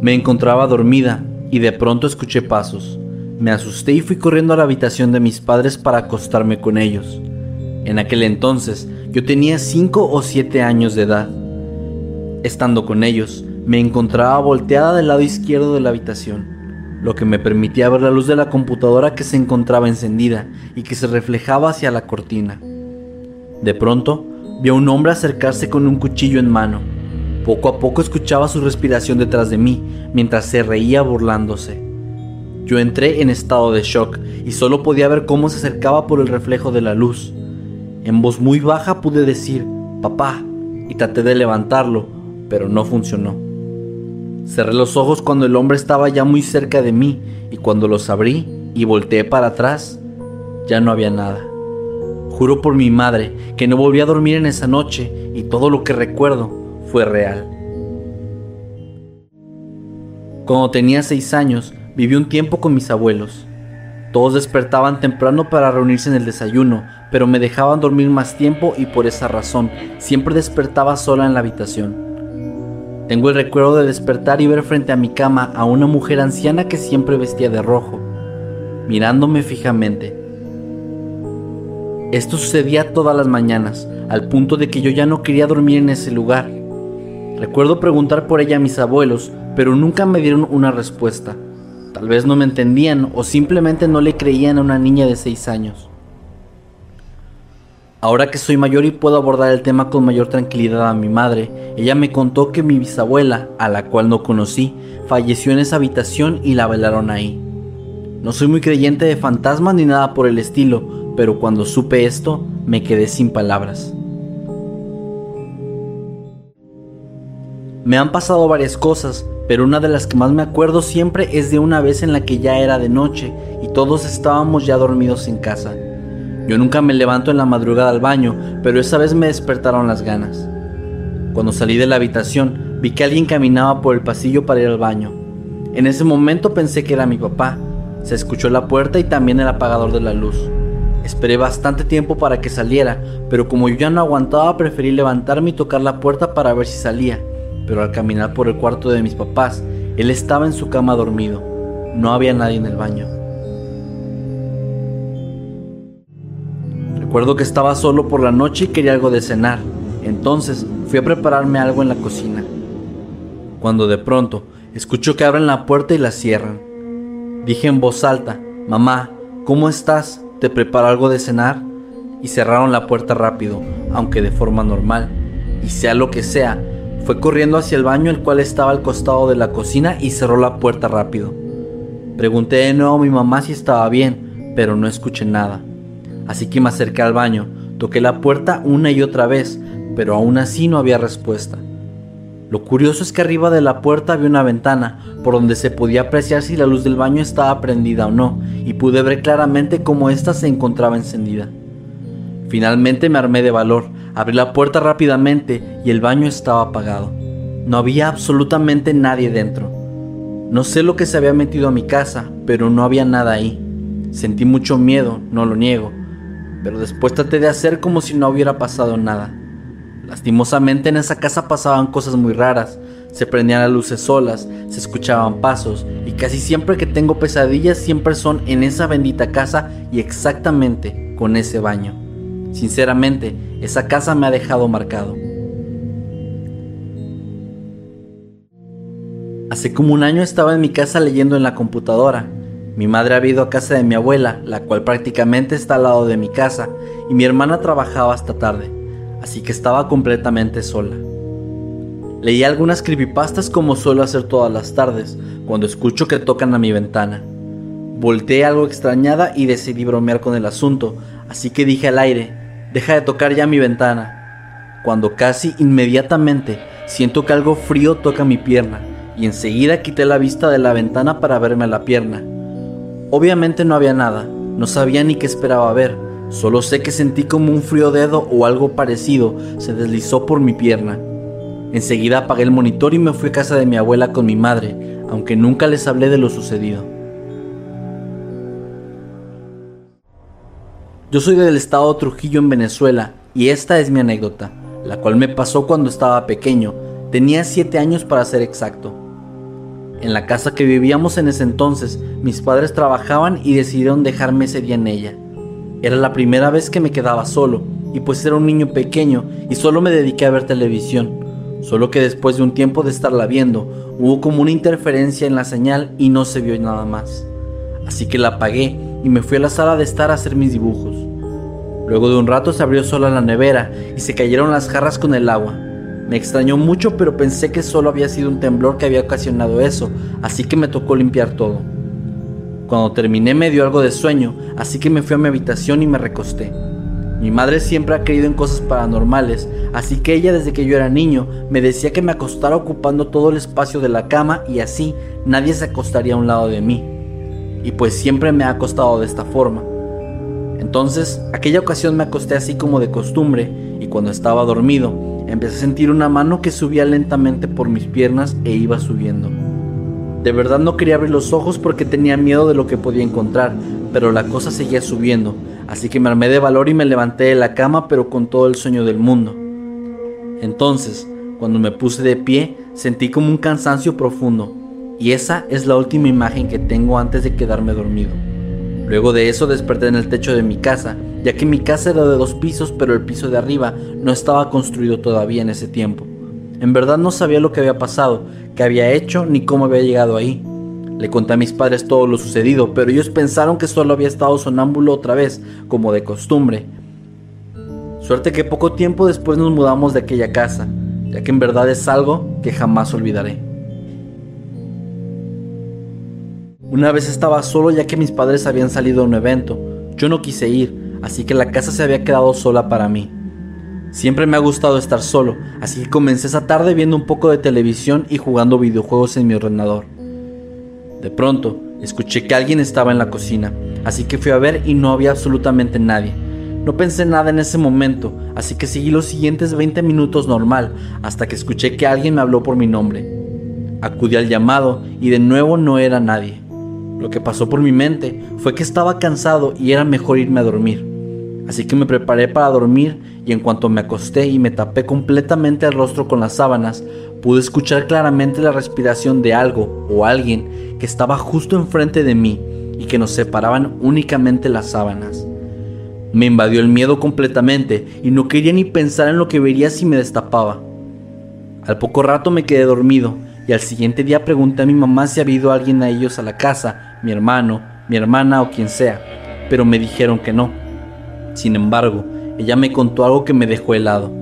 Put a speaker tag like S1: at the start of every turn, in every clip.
S1: Me encontraba dormida y de pronto escuché pasos. Me asusté y fui corriendo a la habitación de mis padres para acostarme con ellos. En aquel entonces yo tenía 5 o 7 años de edad. Estando con ellos, me encontraba volteada del lado izquierdo de la habitación, lo que me permitía ver la luz de la computadora que se encontraba encendida y que se reflejaba hacia la cortina. De pronto, vi a un hombre acercarse con un cuchillo en mano. Poco a poco escuchaba su respiración detrás de mí mientras se reía burlándose. Yo entré en estado de shock y solo podía ver cómo se acercaba por el reflejo de la luz. En voz muy baja pude decir, papá, y traté de levantarlo, pero no funcionó. Cerré los ojos cuando el hombre estaba ya muy cerca de mí y cuando los abrí y volteé para atrás, ya no había nada. Juro por mi madre que no volví a dormir en esa noche y todo lo que recuerdo fue real. Cuando tenía seis años, viví un tiempo con mis abuelos. Todos despertaban temprano para reunirse en el desayuno, pero me dejaban dormir más tiempo y por esa razón siempre despertaba sola en la habitación. Tengo el recuerdo de despertar y ver frente a mi cama a una mujer anciana que siempre vestía de rojo, mirándome fijamente. Esto sucedía todas las mañanas, al punto de que yo ya no quería dormir en ese lugar. Recuerdo preguntar por ella a mis abuelos, pero nunca me dieron una respuesta. Tal vez no me entendían o simplemente no le creían a una niña de 6 años. Ahora que soy mayor y puedo abordar el tema con mayor tranquilidad a mi madre, ella me contó que mi bisabuela, a la cual no conocí, falleció en esa habitación y la velaron ahí. No soy muy creyente de fantasmas ni nada por el estilo, pero cuando supe esto me quedé sin palabras. Me han pasado varias cosas, pero una de las que más me acuerdo siempre es de una vez en la que ya era de noche y todos estábamos ya dormidos en casa. Yo nunca me levanto en la madrugada al baño, pero esa vez me despertaron las ganas. Cuando salí de la habitación, vi que alguien caminaba por el pasillo para ir al baño. En ese momento pensé que era mi papá. Se escuchó la puerta y también el apagador de la luz. Esperé bastante tiempo para que saliera, pero como yo ya no aguantaba, preferí levantarme y tocar la puerta para ver si salía pero al caminar por el cuarto de mis papás, él estaba en su cama dormido. No había nadie en el baño. Recuerdo que estaba solo por la noche y quería algo de cenar. Entonces fui a prepararme algo en la cocina. Cuando de pronto escucho que abren la puerta y la cierran. Dije en voz alta, Mamá, ¿cómo estás? ¿Te preparo algo de cenar? Y cerraron la puerta rápido, aunque de forma normal. Y sea lo que sea, fue corriendo hacia el baño, el cual estaba al costado de la cocina, y cerró la puerta rápido. Pregunté de nuevo a mi mamá si estaba bien, pero no escuché nada. Así que me acerqué al baño, toqué la puerta una y otra vez, pero aún así no había respuesta. Lo curioso es que arriba de la puerta había una ventana, por donde se podía apreciar si la luz del baño estaba prendida o no, y pude ver claramente cómo ésta se encontraba encendida. Finalmente me armé de valor, abrí la puerta rápidamente y el baño estaba apagado. No había absolutamente nadie dentro. No sé lo que se había metido a mi casa, pero no había nada ahí. Sentí mucho miedo, no lo niego, pero después traté de hacer como si no hubiera pasado nada. Lastimosamente en esa casa pasaban cosas muy raras, Se prendían las luces solas, se escuchaban pasos y casi siempre que tengo pesadillas siempre son en esa bendita casa y exactamente con ese baño. Sinceramente, esa casa me ha dejado marcado. Hace como un año estaba en mi casa leyendo en la computadora. Mi madre había ido a casa de mi abuela, la cual prácticamente está al lado de mi casa, y mi hermana trabajaba hasta tarde, así que estaba completamente sola. Leí algunas creepypastas como suelo hacer todas las tardes, cuando escucho que tocan a mi ventana. Volteé algo extrañada y decidí bromear con el asunto, así que dije al aire, deja de tocar ya mi ventana. Cuando casi inmediatamente siento que algo frío toca mi pierna y enseguida quité la vista de la ventana para verme la pierna. Obviamente no había nada, no sabía ni qué esperaba ver, solo sé que sentí como un frío dedo o algo parecido se deslizó por mi pierna. Enseguida apagué el monitor y me fui a casa de mi abuela con mi madre, aunque nunca les hablé de lo sucedido. Yo soy del estado Trujillo en Venezuela y esta es mi anécdota, la cual me pasó cuando estaba pequeño, tenía 7 años para ser exacto. En la casa que vivíamos en ese entonces, mis padres trabajaban y decidieron dejarme ese día en ella. Era la primera vez que me quedaba solo, y pues era un niño pequeño y solo me dediqué a ver televisión. Solo que después de un tiempo de estarla viendo, hubo como una interferencia en la señal y no se vio nada más. Así que la apagué y me fui a la sala de estar a hacer mis dibujos. Luego de un rato se abrió sola la nevera y se cayeron las jarras con el agua. Me extrañó mucho, pero pensé que solo había sido un temblor que había ocasionado eso, así que me tocó limpiar todo. Cuando terminé me dio algo de sueño, así que me fui a mi habitación y me recosté. Mi madre siempre ha creído en cosas paranormales, así que ella desde que yo era niño me decía que me acostara ocupando todo el espacio de la cama y así nadie se acostaría a un lado de mí. Y pues siempre me ha acostado de esta forma. Entonces, aquella ocasión me acosté así como de costumbre y cuando estaba dormido, Empecé a sentir una mano que subía lentamente por mis piernas e iba subiendo. De verdad no quería abrir los ojos porque tenía miedo de lo que podía encontrar, pero la cosa seguía subiendo, así que me armé de valor y me levanté de la cama pero con todo el sueño del mundo. Entonces, cuando me puse de pie, sentí como un cansancio profundo, y esa es la última imagen que tengo antes de quedarme dormido. Luego de eso desperté en el techo de mi casa ya que mi casa era de dos pisos, pero el piso de arriba no estaba construido todavía en ese tiempo. En verdad no sabía lo que había pasado, qué había hecho ni cómo había llegado ahí. Le conté a mis padres todo lo sucedido, pero ellos pensaron que solo había estado sonámbulo otra vez, como de costumbre. Suerte que poco tiempo después nos mudamos de aquella casa, ya que en verdad es algo que jamás olvidaré. Una vez estaba solo ya que mis padres habían salido a un evento. Yo no quise ir, así que la casa se había quedado sola para mí. Siempre me ha gustado estar solo, así que comencé esa tarde viendo un poco de televisión y jugando videojuegos en mi ordenador. De pronto, escuché que alguien estaba en la cocina, así que fui a ver y no había absolutamente nadie. No pensé nada en ese momento, así que seguí los siguientes 20 minutos normal, hasta que escuché que alguien me habló por mi nombre. Acudí al llamado y de nuevo no era nadie. Lo que pasó por mi mente fue que estaba cansado y era mejor irme a dormir. Así que me preparé para dormir y en cuanto me acosté y me tapé completamente el rostro con las sábanas, pude escuchar claramente la respiración de algo o alguien que estaba justo enfrente de mí y que nos separaban únicamente las sábanas. Me invadió el miedo completamente y no quería ni pensar en lo que vería si me destapaba. Al poco rato me quedé dormido y al siguiente día pregunté a mi mamá si había ido alguien a ellos a la casa, mi hermano, mi hermana o quien sea, pero me dijeron que no. Sin embargo, ella me contó algo que me dejó helado.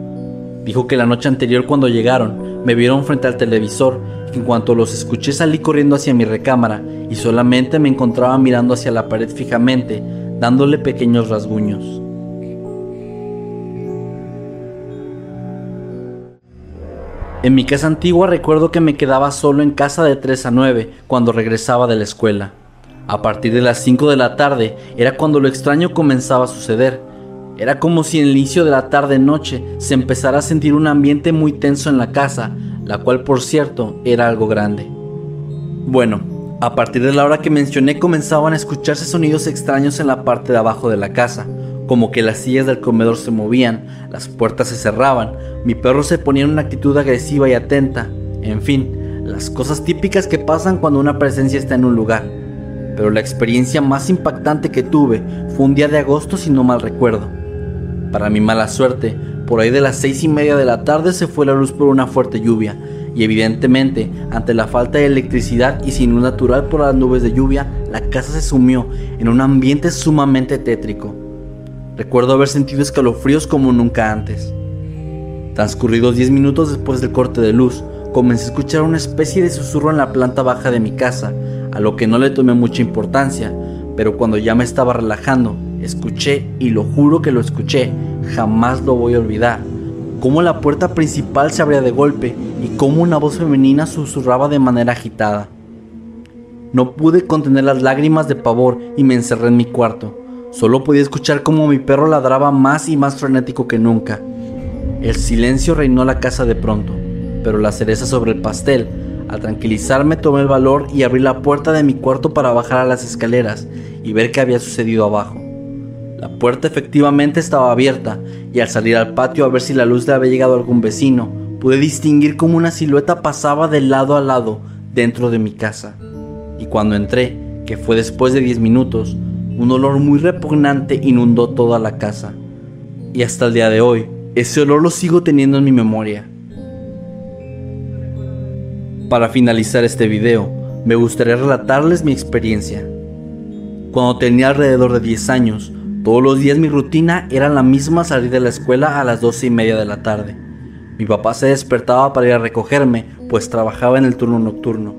S1: Dijo que la noche anterior cuando llegaron, me vieron frente al televisor y en cuanto los escuché salí corriendo hacia mi recámara y solamente me encontraba mirando hacia la pared fijamente, dándole pequeños rasguños. En mi casa antigua recuerdo que me quedaba solo en casa de 3 a 9 cuando regresaba de la escuela. A partir de las 5 de la tarde era cuando lo extraño comenzaba a suceder. Era como si en el inicio de la tarde-noche se empezara a sentir un ambiente muy tenso en la casa, la cual por cierto era algo grande. Bueno, a partir de la hora que mencioné comenzaban a escucharse sonidos extraños en la parte de abajo de la casa, como que las sillas del comedor se movían, las puertas se cerraban, mi perro se ponía en una actitud agresiva y atenta, En fin, las cosas típicas que pasan cuando una presencia está en un lugar. Pero la experiencia más impactante que tuve fue un día de agosto si no mal recuerdo. Para mi mala suerte, por ahí de las seis y media de la tarde se fue la luz por una fuerte lluvia y evidentemente ante la falta de electricidad y sin luz natural por las nubes de lluvia, la casa se sumió en un ambiente sumamente tétrico. Recuerdo haber sentido escalofríos como nunca antes. Transcurridos 10 minutos después del corte de luz, comencé a escuchar una especie de susurro en la planta baja de mi casa, a lo que no le tomé mucha importancia, pero cuando ya me estaba relajando, escuché, y lo juro que lo escuché, jamás lo voy a olvidar, cómo la puerta principal se abría de golpe y cómo una voz femenina susurraba de manera agitada. No pude contener las lágrimas de pavor y me encerré en mi cuarto. Solo podía escuchar cómo mi perro ladraba más y más frenético que nunca. El silencio reinó la casa de pronto, pero la cereza sobre el pastel, al tranquilizarme tomé el valor y abrí la puerta de mi cuarto para bajar a las escaleras y ver qué había sucedido abajo. La puerta efectivamente estaba abierta y al salir al patio a ver si la luz le había llegado a algún vecino, pude distinguir cómo una silueta pasaba de lado a lado dentro de mi casa. Y cuando entré, que fue después de 10 minutos, un olor muy repugnante inundó toda la casa. Y hasta el día de hoy, ese olor lo sigo teniendo en mi memoria. Para finalizar este video, me gustaría relatarles mi experiencia. Cuando tenía alrededor de 10 años, todos los días mi rutina era la misma salir de la escuela a las 12 y media de la tarde. Mi papá se despertaba para ir a recogerme, pues trabajaba en el turno nocturno.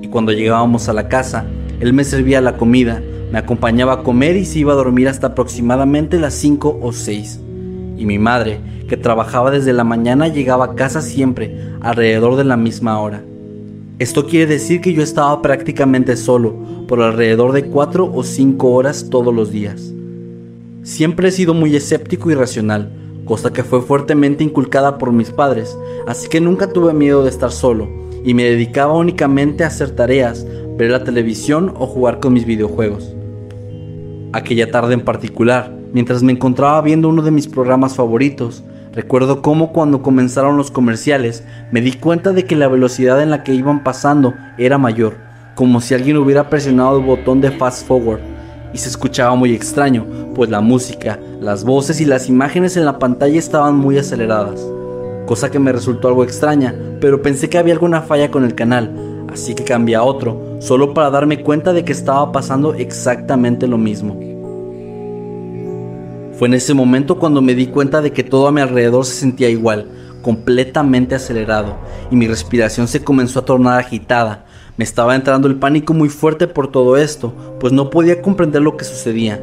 S1: Y cuando llegábamos a la casa, él me servía la comida, me acompañaba a comer y se iba a dormir hasta aproximadamente las 5 o 6 y mi madre, que trabajaba desde la mañana, llegaba a casa siempre alrededor de la misma hora. Esto quiere decir que yo estaba prácticamente solo por alrededor de 4 o 5 horas todos los días. Siempre he sido muy escéptico y racional, cosa que fue fuertemente inculcada por mis padres, así que nunca tuve miedo de estar solo y me dedicaba únicamente a hacer tareas, ver la televisión o jugar con mis videojuegos. Aquella tarde en particular, Mientras me encontraba viendo uno de mis programas favoritos, recuerdo cómo cuando comenzaron los comerciales me di cuenta de que la velocidad en la que iban pasando era mayor, como si alguien hubiera presionado el botón de fast forward, y se escuchaba muy extraño, pues la música, las voces y las imágenes en la pantalla estaban muy aceleradas, cosa que me resultó algo extraña, pero pensé que había alguna falla con el canal, así que cambié a otro, solo para darme cuenta de que estaba pasando exactamente lo mismo. Fue en ese momento cuando me di cuenta de que todo a mi alrededor se sentía igual, completamente acelerado, y mi respiración se comenzó a tornar agitada. Me estaba entrando el pánico muy fuerte por todo esto, pues no podía comprender lo que sucedía.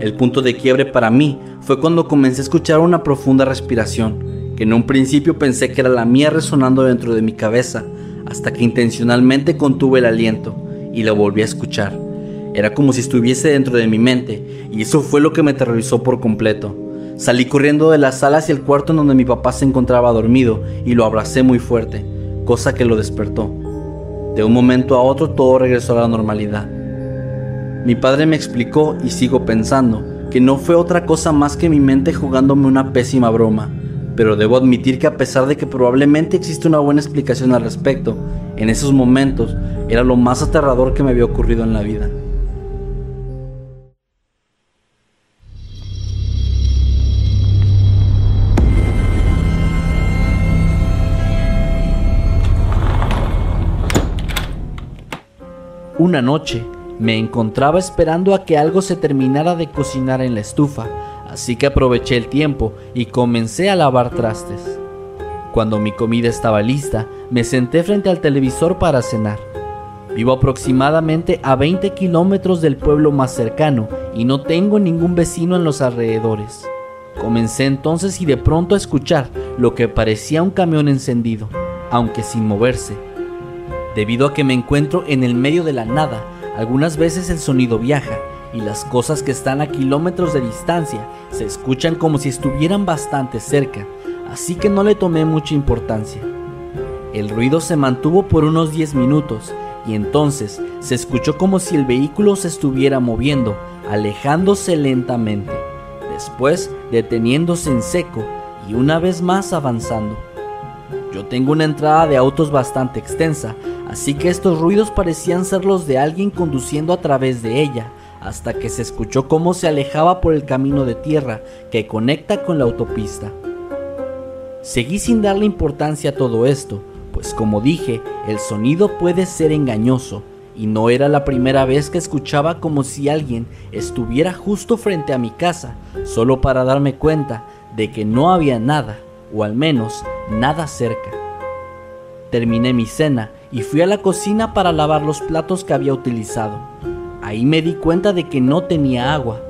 S1: El punto de quiebre para mí fue cuando comencé a escuchar una profunda respiración, que en un principio pensé que era la mía resonando dentro de mi cabeza, hasta que intencionalmente contuve el aliento y la volví a escuchar. Era como si estuviese dentro de mi mente, y eso fue lo que me aterrorizó por completo. Salí corriendo de la sala hacia el cuarto en donde mi papá se encontraba dormido y lo abracé muy fuerte, cosa que lo despertó. De un momento a otro todo regresó a la normalidad. Mi padre me explicó y sigo pensando que no fue otra cosa más que mi mente jugándome una pésima broma, pero debo admitir que a pesar de que probablemente existe una buena explicación al respecto, en esos momentos era lo más aterrador que me había ocurrido en la vida. Una noche me encontraba esperando a que algo se terminara de cocinar en la estufa, así que aproveché el tiempo y comencé a lavar trastes. Cuando mi comida estaba lista, me senté frente al televisor para cenar. Vivo aproximadamente a 20 kilómetros del pueblo más cercano y no tengo ningún vecino en los alrededores. Comencé entonces y de pronto a escuchar lo que parecía un camión encendido, aunque sin moverse Debido a que me encuentro en el medio de la nada, algunas veces el sonido viaja y las cosas que están a kilómetros de distancia se escuchan como si estuvieran bastante cerca, así que no le tomé mucha importancia. El ruido se mantuvo por unos 10 minutos y entonces se escuchó como si el vehículo se estuviera moviendo, alejándose lentamente, después deteniéndose en seco y una vez más avanzando. Yo tengo una entrada de autos bastante extensa, así que estos ruidos parecían ser los de alguien conduciendo a través de ella, hasta que se escuchó cómo se alejaba por el camino de tierra que conecta con la autopista. Seguí sin darle importancia a todo esto, pues como dije, el sonido puede ser engañoso, y no era la primera vez que escuchaba como si alguien estuviera justo frente a mi casa, solo para darme cuenta de que no había nada, o al menos nada cerca. Terminé mi cena y fui a la cocina para lavar los platos que había utilizado. Ahí me di cuenta de que no tenía agua.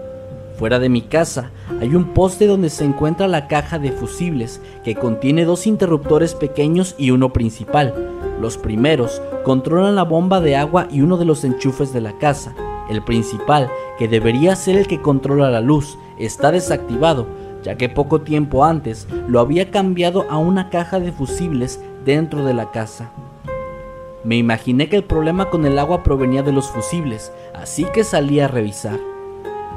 S1: Fuera de mi casa hay un poste donde se encuentra la caja de fusibles que contiene dos interruptores pequeños y uno principal. Los primeros controlan la bomba de agua y uno de los enchufes de la casa. El principal, que debería ser el que controla la luz, está desactivado, ya que poco tiempo antes lo había cambiado a una caja de fusibles dentro de la casa. Me imaginé que el problema con el agua provenía de los fusibles, así que salí a revisar.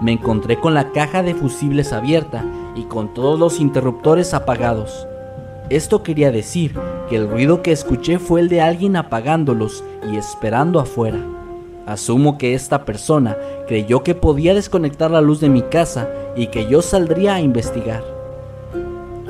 S1: Me encontré con la caja de fusibles abierta y con todos los interruptores apagados. Esto quería decir que el ruido que escuché fue el de alguien apagándolos y esperando afuera. Asumo que esta persona creyó que podía desconectar la luz de mi casa y que yo saldría a investigar.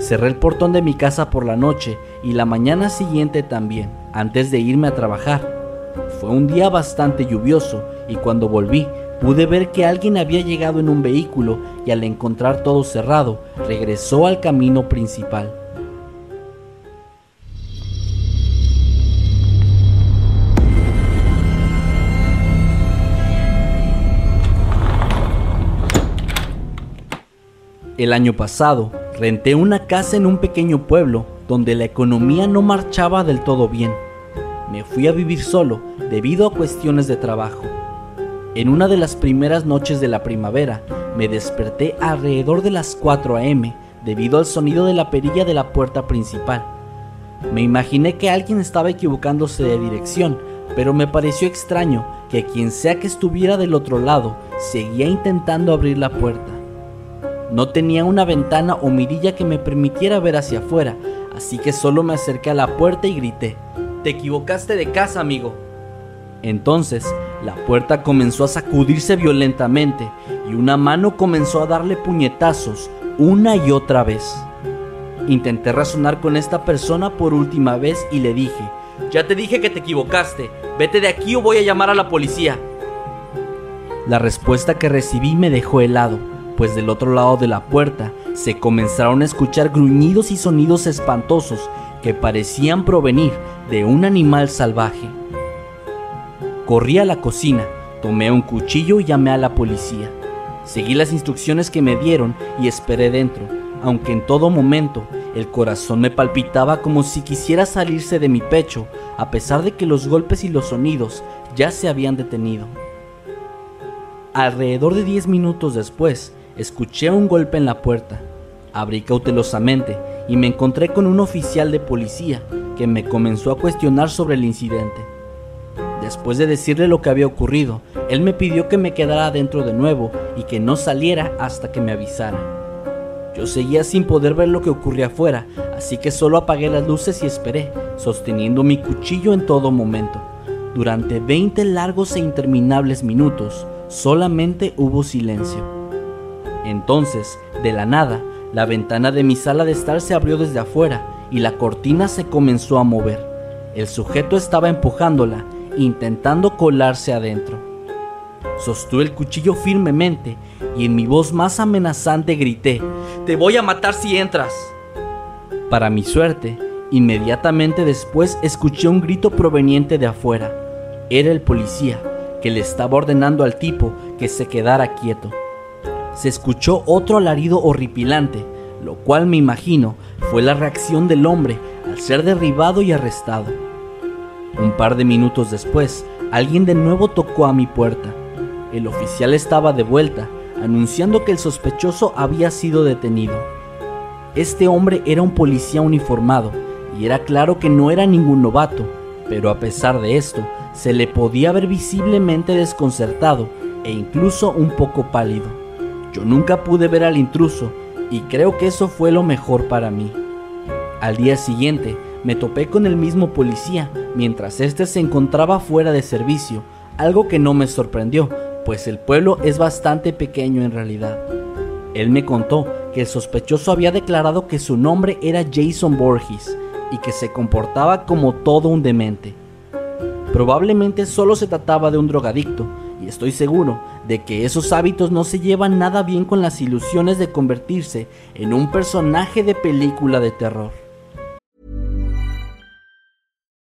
S1: Cerré el portón de mi casa por la noche y la mañana siguiente también, antes de irme a trabajar. Fue un día bastante lluvioso y cuando volví pude ver que alguien había llegado en un vehículo y al encontrar todo cerrado, regresó al camino principal. El año pasado, renté una casa en un pequeño pueblo donde la economía no marchaba del todo bien. Me fui a vivir solo debido a cuestiones de trabajo. En una de las primeras noches de la primavera, me desperté alrededor de las 4 a.m. debido al sonido de la perilla de la puerta principal. Me imaginé que alguien estaba equivocándose de dirección, pero me pareció extraño que quien sea que estuviera del otro lado seguía intentando abrir la puerta. No tenía una ventana o mirilla que me permitiera ver hacia afuera, así que solo me acerqué a la puerta y grité, Te equivocaste de casa, amigo. Entonces, la puerta comenzó a sacudirse violentamente y una mano comenzó a darle puñetazos una y otra vez. Intenté razonar con esta persona por última vez y le dije, ya te dije que te equivocaste, vete de aquí o voy a llamar a la policía. La respuesta que recibí me dejó helado pues del otro lado de la puerta se comenzaron a escuchar gruñidos y sonidos espantosos que parecían provenir de un animal salvaje. Corrí a la cocina, tomé un cuchillo y llamé a la policía. Seguí las instrucciones que me dieron y esperé dentro, aunque en todo momento el corazón me palpitaba como si quisiera salirse de mi pecho, a pesar de que los golpes y los sonidos ya se habían detenido. Alrededor de 10 minutos después, Escuché un golpe en la puerta. Abrí cautelosamente y me encontré con un oficial de policía que me comenzó a cuestionar sobre el incidente. Después de decirle lo que había ocurrido, él me pidió que me quedara adentro de nuevo y que no saliera hasta que me avisara. Yo seguía sin poder ver lo que ocurría afuera, así que solo apagué las luces y esperé, sosteniendo mi cuchillo en todo momento. Durante 20 largos e interminables minutos, solamente hubo silencio. Entonces, de la nada, la ventana de mi sala de estar se abrió desde afuera y la cortina se comenzó a mover. El sujeto estaba empujándola, intentando colarse adentro. Sostuve el cuchillo firmemente y en mi voz más amenazante grité, Te voy a matar si entras. Para mi suerte, inmediatamente después escuché un grito proveniente de afuera. Era el policía, que le estaba ordenando al tipo que se quedara quieto se escuchó otro alarido horripilante, lo cual me imagino fue la reacción del hombre al ser derribado y arrestado. Un par de minutos después, alguien de nuevo tocó a mi puerta. El oficial estaba de vuelta, anunciando que el sospechoso había sido detenido. Este hombre era un policía uniformado, y era claro que no era ningún novato, pero a pesar de esto, se le podía ver visiblemente desconcertado e incluso un poco pálido. Yo nunca pude ver al intruso y creo que eso fue lo mejor para mí. Al día siguiente me topé con el mismo policía mientras este se encontraba fuera de servicio, algo que no me sorprendió, pues el pueblo es bastante pequeño en realidad. Él me contó que el sospechoso había declarado que su nombre era Jason Borges y que se comportaba como todo un demente. Probablemente solo se trataba de un drogadicto, y estoy seguro de que esos hábitos no se llevan nada bien con las ilusiones de convertirse en un personaje de película de terror.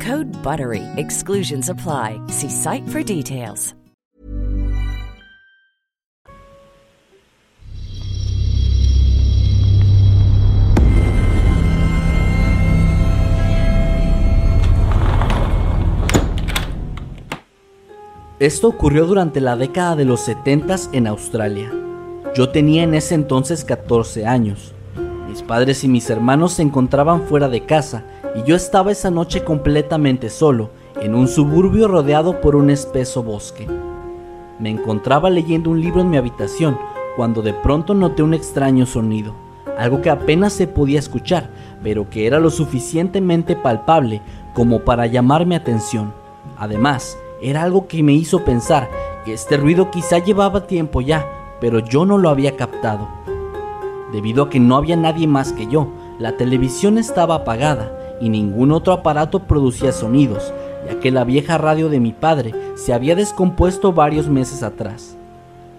S2: Code BUTTERY. Exclusions apply. See site for details.
S1: Esto ocurrió durante la década de los 70 en Australia. Yo tenía en ese entonces 14 años. Mis padres y mis hermanos se encontraban fuera de casa y yo estaba esa noche completamente solo, en un suburbio rodeado por un espeso bosque. Me encontraba leyendo un libro en mi habitación cuando de pronto noté un extraño sonido, algo que apenas se podía escuchar, pero que era lo suficientemente palpable como para llamar mi atención. Además, era algo que me hizo pensar que este ruido quizá llevaba tiempo ya, pero yo no lo había captado. Debido a que no había nadie más que yo, la televisión estaba apagada y ningún otro aparato producía sonidos, ya que la vieja radio de mi padre se había descompuesto varios meses atrás.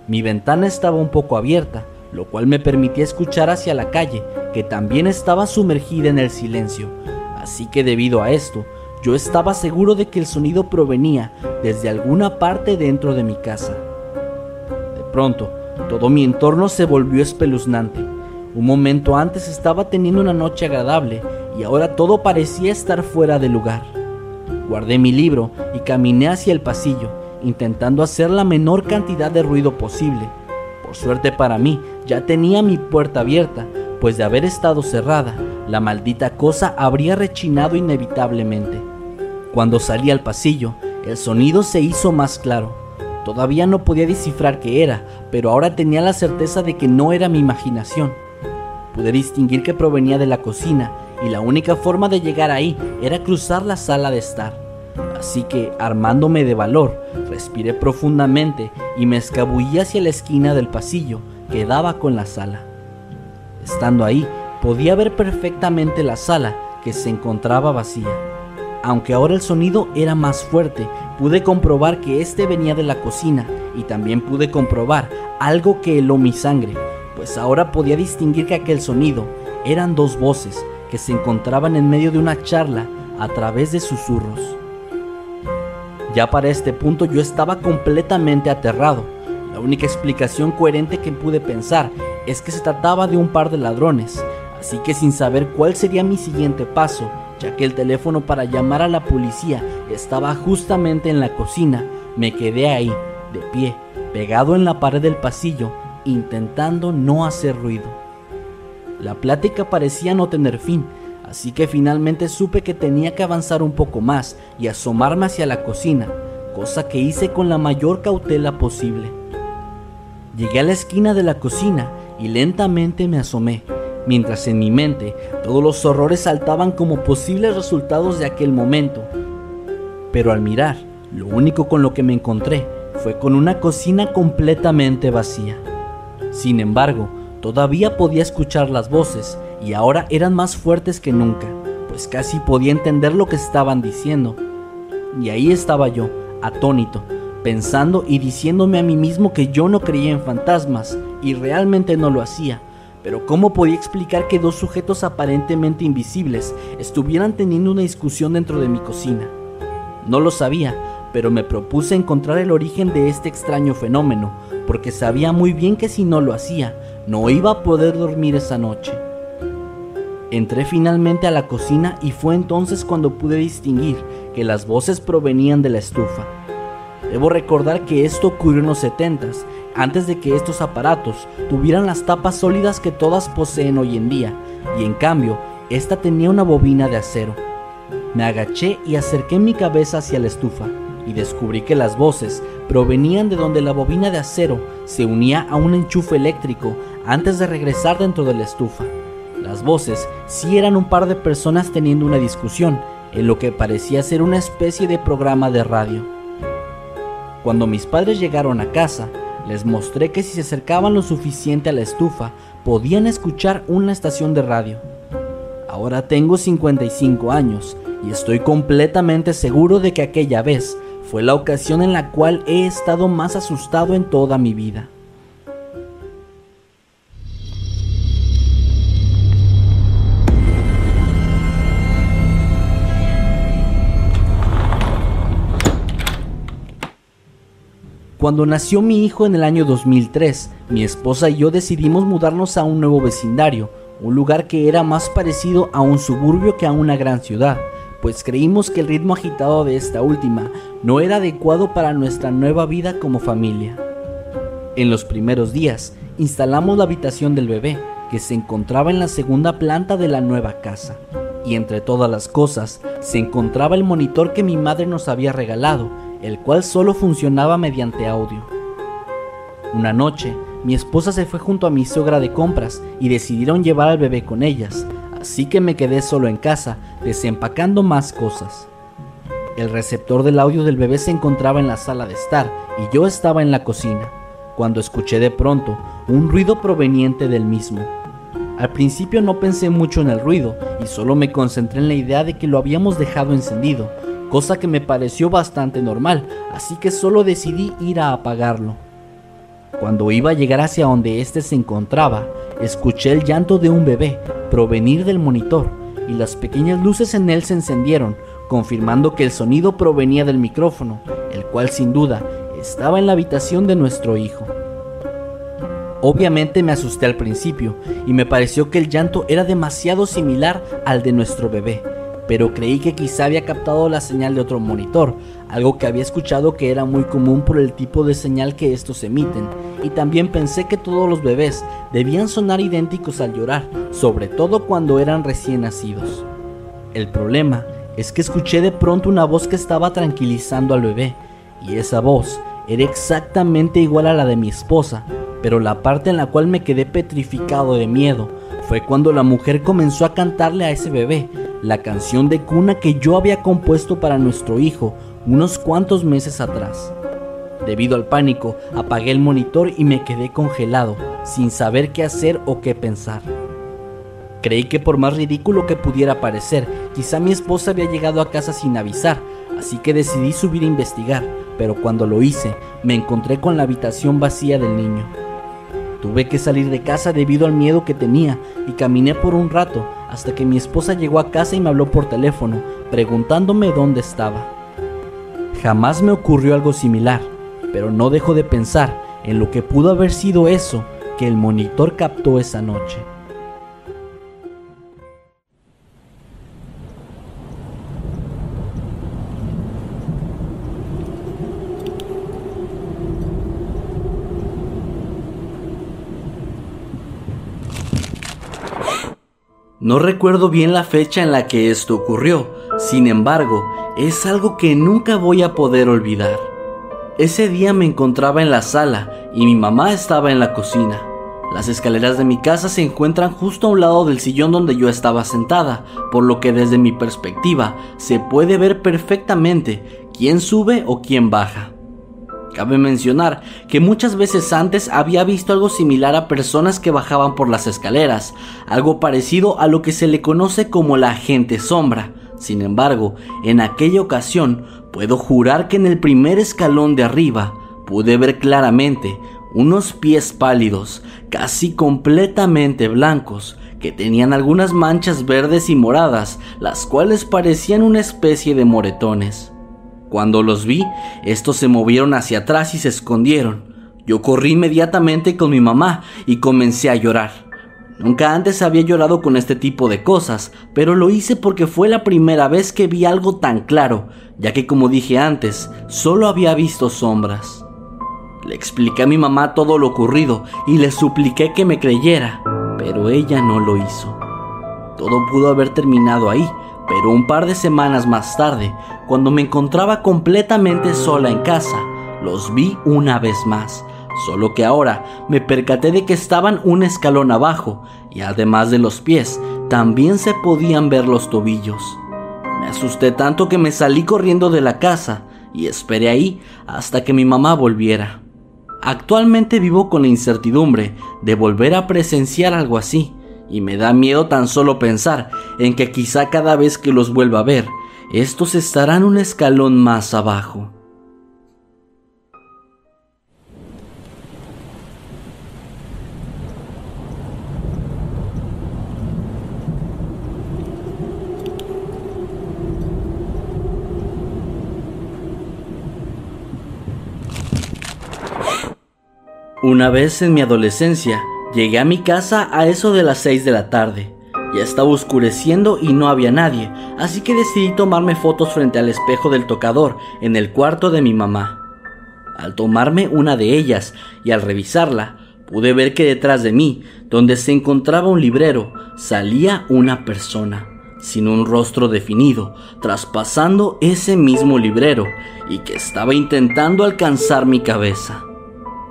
S1: Mi ventana estaba un poco abierta, lo cual me permitía escuchar hacia la calle, que también estaba sumergida en el silencio, así que debido a esto, yo estaba seguro de que el sonido provenía desde alguna parte dentro de mi casa. De pronto, todo mi entorno se volvió espeluznante. Un momento antes estaba teniendo una noche agradable y ahora todo parecía estar fuera de lugar. Guardé mi libro y caminé hacia el pasillo, intentando hacer la menor cantidad de ruido posible. Por suerte para mí, ya tenía mi puerta abierta, pues de haber estado cerrada, la maldita cosa habría rechinado inevitablemente. Cuando salí al pasillo, el sonido se hizo más claro. Todavía no podía descifrar qué era, pero ahora tenía la certeza de que no era mi imaginación. Pude distinguir que provenía de la cocina y la única forma de llegar ahí era cruzar la sala de estar. Así que, armándome de valor, respiré profundamente y me escabullí hacia la esquina del pasillo que daba con la sala. Estando ahí, podía ver perfectamente la sala que se encontraba vacía. Aunque ahora el sonido era más fuerte, pude comprobar que este venía de la cocina y también pude comprobar algo que heló mi sangre, pues ahora podía distinguir que aquel sonido eran dos voces que se encontraban en medio de una charla a través de susurros. Ya para este punto yo estaba completamente aterrado. La única explicación coherente que pude pensar es que se trataba de un par de ladrones, así que sin saber cuál sería mi siguiente paso, ya que el teléfono para llamar a la policía estaba justamente en la cocina, me quedé ahí, de pie, pegado en la pared del pasillo, intentando no hacer ruido. La plática parecía no tener fin, así que finalmente supe que tenía que avanzar un poco más y asomarme hacia la cocina, cosa que hice con la mayor cautela posible. Llegué a la esquina de la cocina y lentamente me asomé, mientras en mi mente todos los horrores saltaban como posibles resultados de aquel momento. Pero al mirar, lo único con lo que me encontré fue con una cocina completamente vacía. Sin embargo, todavía podía escuchar las voces y ahora eran más fuertes que nunca, pues casi podía entender lo que estaban diciendo. Y ahí estaba yo, atónito, pensando y diciéndome a mí mismo que yo no creía en fantasmas, y realmente no lo hacía, pero ¿cómo podía explicar que dos sujetos aparentemente invisibles estuvieran teniendo una discusión dentro de mi cocina? No lo sabía, pero me propuse encontrar el origen de este extraño fenómeno, porque sabía muy bien que si no lo hacía, no iba a poder dormir esa noche. Entré finalmente a la cocina y fue entonces cuando pude distinguir que las voces provenían de la estufa. Debo recordar que esto ocurrió en los 70 antes de que estos aparatos tuvieran las tapas sólidas que todas poseen hoy en día, y en cambio, esta tenía una bobina de acero. Me agaché y acerqué mi cabeza hacia la estufa y descubrí que las voces provenían de donde la bobina de acero se unía a un enchufe eléctrico antes de regresar dentro de la estufa. Las voces sí eran un par de personas teniendo una discusión en lo que parecía ser una especie de programa de radio. Cuando mis padres llegaron a casa, les mostré que si se acercaban lo suficiente a la estufa, podían escuchar una estación de radio. Ahora tengo 55 años y estoy completamente seguro de que aquella vez fue la ocasión en la cual he estado más asustado en toda mi vida. Cuando nació mi hijo en el año 2003, mi esposa y yo decidimos mudarnos a un nuevo vecindario, un lugar que era más parecido a un suburbio que a una gran ciudad, pues creímos que el ritmo agitado de esta última no era adecuado para nuestra nueva vida como familia. En los primeros días, instalamos la habitación del bebé, que se encontraba en la segunda planta de la nueva casa, y entre todas las cosas se encontraba el monitor que mi madre nos había regalado, el cual solo funcionaba mediante audio. Una noche, mi esposa se fue junto a mi suegra de compras y decidieron llevar al bebé con ellas, así que me quedé solo en casa, desempacando más cosas. El receptor del audio del bebé se encontraba en la sala de estar y yo estaba en la cocina, cuando escuché de pronto un ruido proveniente del mismo. Al principio no pensé mucho en el ruido y solo me concentré en la idea de que lo habíamos dejado encendido, cosa que me pareció bastante normal, así que solo decidí ir a apagarlo. Cuando iba a llegar hacia donde éste se encontraba, escuché el llanto de un bebé provenir del monitor y las pequeñas luces en él se encendieron, confirmando que el sonido provenía del micrófono, el cual sin duda estaba en la habitación de nuestro hijo. Obviamente me asusté al principio y me pareció que el llanto era demasiado similar al de nuestro bebé, pero creí que quizá había captado la señal de otro monitor, algo que había escuchado que era muy común por el tipo de señal que estos emiten, y también pensé que todos los bebés debían sonar idénticos al llorar, sobre todo cuando eran recién nacidos. El problema es que escuché de pronto una voz que estaba tranquilizando al bebé, y esa voz era exactamente igual a la de mi esposa, pero la parte en la cual me quedé petrificado de miedo fue cuando la mujer comenzó a cantarle a ese bebé la canción de cuna que yo había compuesto para nuestro hijo unos cuantos meses atrás. Debido al pánico, apagué el monitor y me quedé congelado, sin saber qué hacer o qué pensar. Creí que por más ridículo que pudiera parecer, quizá mi esposa había llegado a casa sin avisar, así que decidí subir a investigar, pero cuando lo hice, me encontré con la habitación vacía del niño. Tuve que salir de casa debido al miedo que tenía y caminé por un rato hasta que mi esposa llegó a casa y me habló por teléfono, preguntándome dónde estaba. Jamás me ocurrió algo similar, pero no dejo de pensar en lo que pudo haber sido eso que el monitor captó esa noche. No recuerdo bien la fecha en la que esto ocurrió, sin embargo, es algo que nunca voy a poder olvidar. Ese día me encontraba en la sala y mi mamá estaba en la cocina. Las escaleras de mi casa se encuentran justo a un lado del sillón donde yo estaba sentada, por lo que desde mi perspectiva se puede ver perfectamente quién sube o quién baja. Cabe mencionar que muchas veces antes había visto algo similar a personas que bajaban por las escaleras, algo parecido a lo que se le conoce como la gente sombra. Sin embargo, en aquella ocasión puedo jurar que en el primer escalón de arriba pude ver claramente unos pies pálidos, casi completamente blancos, que tenían algunas manchas verdes y moradas, las cuales parecían una especie de moretones. Cuando los vi, estos se movieron hacia atrás y se escondieron. Yo corrí inmediatamente con mi mamá y comencé a llorar. Nunca antes había llorado con este tipo de cosas, pero lo hice porque fue la primera vez que vi algo tan claro, ya que como dije antes, solo había visto sombras. Le expliqué a mi mamá todo lo ocurrido y le supliqué que me creyera, pero ella no lo hizo. Todo pudo haber terminado ahí, pero un par de semanas más tarde, cuando me encontraba completamente sola en casa, los vi una vez más Solo que ahora me percaté de que estaban un escalón abajo y además de los pies, también se podían ver los tobillos. Me asusté tanto que me salí corriendo de la casa y esperé ahí hasta que mi mamá volviera. Actualmente vivo con la incertidumbre de volver a presenciar algo así y me da miedo tan solo pensar en que quizá cada vez que los vuelva a ver, estos estarán un escalón más abajo. Una vez en mi adolescencia, llegué a mi casa a eso de las 6 de la tarde. Ya estaba oscureciendo y no había nadie, así que decidí tomarme fotos frente al espejo del tocador en el cuarto de mi mamá. Al tomarme una de ellas y al revisarla, pude ver que detrás de mí, donde se encontraba un librero, salía una persona, sin un rostro definido, traspasando ese mismo librero y que estaba intentando alcanzar mi cabeza.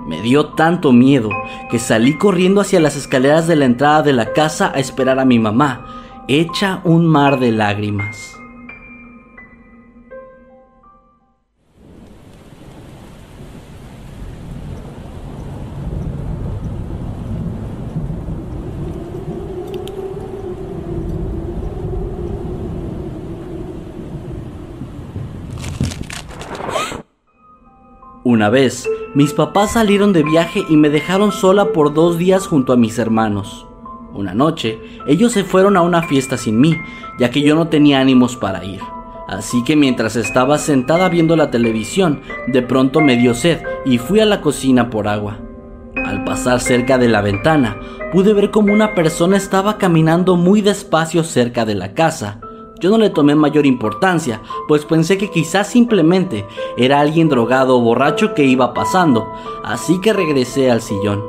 S1: Me dio tanto miedo que salí corriendo hacia las escaleras de la entrada de la casa a esperar a mi mamá, hecha un mar de lágrimas. Una vez, mis papás salieron de viaje y me dejaron sola por dos días junto a mis hermanos. Una noche, ellos se fueron a una fiesta sin mí, ya que yo no tenía ánimos para ir. Así que mientras estaba sentada viendo la televisión, de pronto me dio sed y fui a la cocina por agua. Al pasar cerca de la ventana, pude ver como una persona estaba caminando muy despacio cerca de la casa, yo no le tomé mayor importancia, pues pensé que quizás simplemente era alguien drogado o borracho que iba pasando, así que regresé al sillón.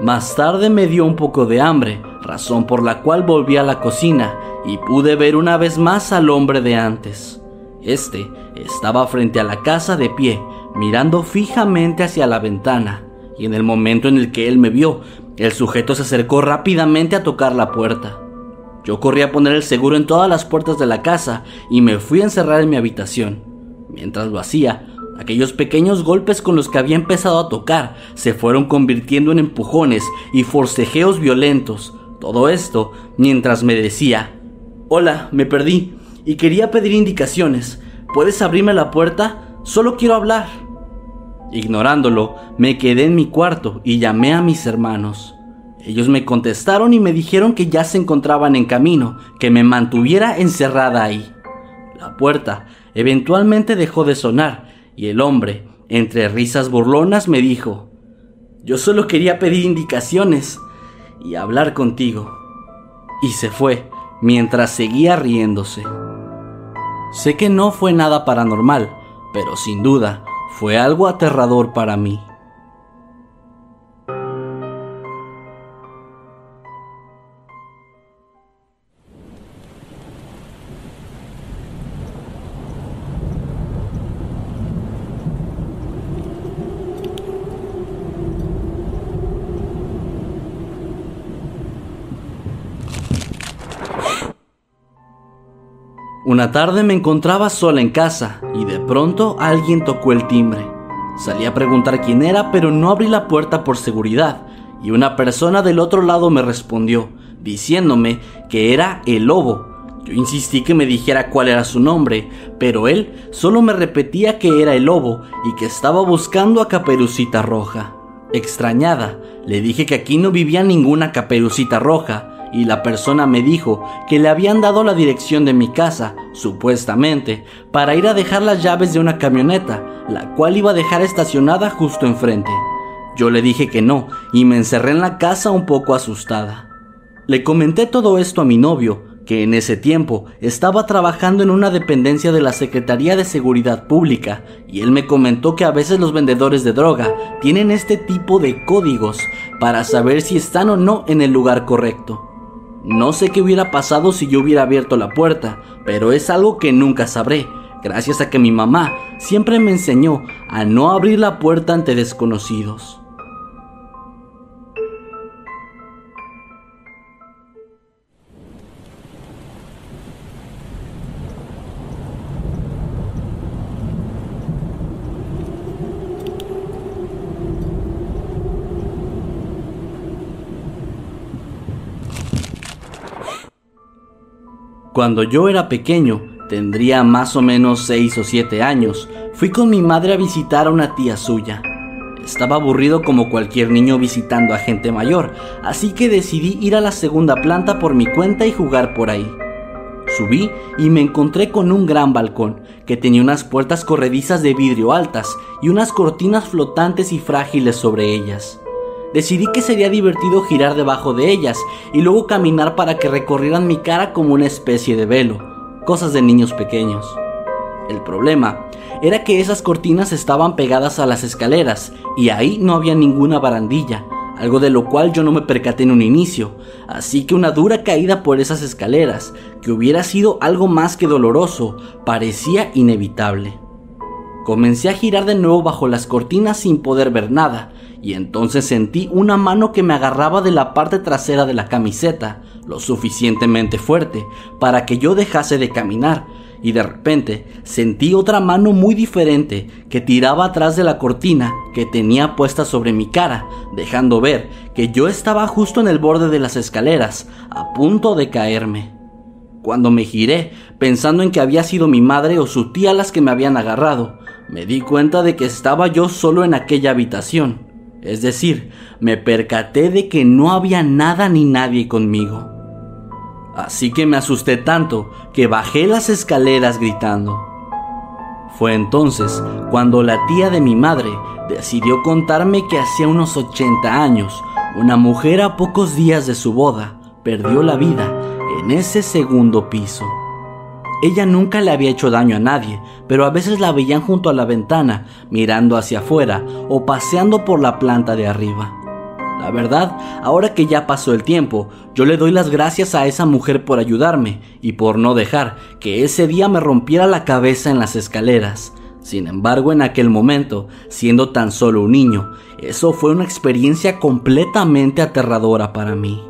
S1: Más tarde me dio un poco de hambre, razón por la cual volví a la cocina y pude ver una vez más al hombre de antes. Este estaba frente a la casa de pie, mirando fijamente hacia la ventana, y en el momento en el que él me vio, el sujeto se acercó rápidamente a tocar la puerta. Yo corrí a poner el seguro en todas las puertas de la casa y me fui a encerrar en mi habitación. Mientras lo hacía, aquellos pequeños golpes con los que había empezado a tocar se fueron convirtiendo en empujones y forcejeos violentos. Todo esto mientras me decía, Hola, me perdí y quería pedir indicaciones. ¿Puedes abrirme la puerta? Solo quiero hablar. Ignorándolo, me quedé en mi cuarto y llamé a mis hermanos. Ellos me contestaron y me dijeron que ya se encontraban en camino, que me mantuviera encerrada ahí. La puerta eventualmente dejó de sonar y el hombre, entre risas burlonas, me dijo, yo solo quería pedir indicaciones y hablar contigo. Y se fue mientras seguía riéndose. Sé que no fue nada paranormal, pero sin duda fue algo aterrador para mí. Una tarde me encontraba sola en casa y de pronto alguien tocó el timbre. Salí a preguntar quién era, pero no abrí la puerta por seguridad y una persona del otro lado me respondió, diciéndome que era el lobo. Yo insistí que me dijera cuál era su nombre, pero él solo me repetía que era el lobo y que estaba buscando a Caperucita Roja. Extrañada, le dije que aquí no vivía ninguna Caperucita Roja, y la persona me dijo que le habían dado la dirección de mi casa, supuestamente, para ir a dejar las llaves de una camioneta, la cual iba a dejar estacionada justo enfrente. Yo le dije que no y me encerré en la casa un poco asustada. Le comenté todo esto a mi novio, que en ese tiempo estaba trabajando en una dependencia de la Secretaría de Seguridad Pública, y él me comentó que a veces los vendedores de droga tienen este tipo de códigos para saber si están o no en el lugar correcto. No sé qué hubiera pasado si yo hubiera abierto la puerta, pero es algo que nunca sabré, gracias a que mi mamá siempre me enseñó a no abrir la puerta ante desconocidos. Cuando yo era pequeño, tendría más o menos 6 o 7 años, fui con mi madre a visitar a una tía suya. Estaba aburrido como cualquier niño visitando a gente mayor, así que decidí ir a la segunda planta por mi cuenta y jugar por ahí. Subí y me encontré con un gran balcón que tenía unas puertas corredizas de vidrio altas y unas cortinas flotantes y frágiles sobre ellas. Decidí que sería divertido girar debajo de ellas y luego caminar para que recorrieran mi cara como una especie de velo, cosas de niños pequeños. El problema era que esas cortinas estaban pegadas a las escaleras y ahí no había ninguna barandilla, algo de lo cual yo no me percaté en un inicio, así que una dura caída por esas escaleras, que hubiera sido algo más que doloroso, parecía inevitable. Comencé a girar de nuevo bajo las cortinas sin poder ver nada, y entonces sentí una mano que me agarraba de la parte trasera de la camiseta, lo suficientemente fuerte para que yo dejase de caminar, y de repente sentí otra mano muy diferente que tiraba atrás de la cortina que tenía puesta sobre mi cara, dejando ver que yo estaba justo en el borde de las escaleras, a punto de caerme. Cuando me giré, pensando en que había sido mi madre o su tía las que me habían agarrado, me di cuenta de que estaba yo solo en aquella habitación. Es decir, me percaté de que no había nada ni nadie conmigo. Así que me asusté tanto que bajé las escaleras gritando. Fue entonces cuando la tía de mi madre decidió contarme que hacía unos 80 años, una mujer a pocos días de su boda perdió la vida en ese segundo piso. Ella nunca le había hecho daño a nadie, pero a veces la veían junto a la ventana, mirando hacia afuera o paseando por la planta de arriba. La verdad, ahora que ya pasó el tiempo, yo le doy las gracias a esa mujer por ayudarme y por no dejar que ese día me rompiera la cabeza en las escaleras. Sin embargo, en aquel momento, siendo tan solo un niño, eso fue una experiencia completamente aterradora para mí.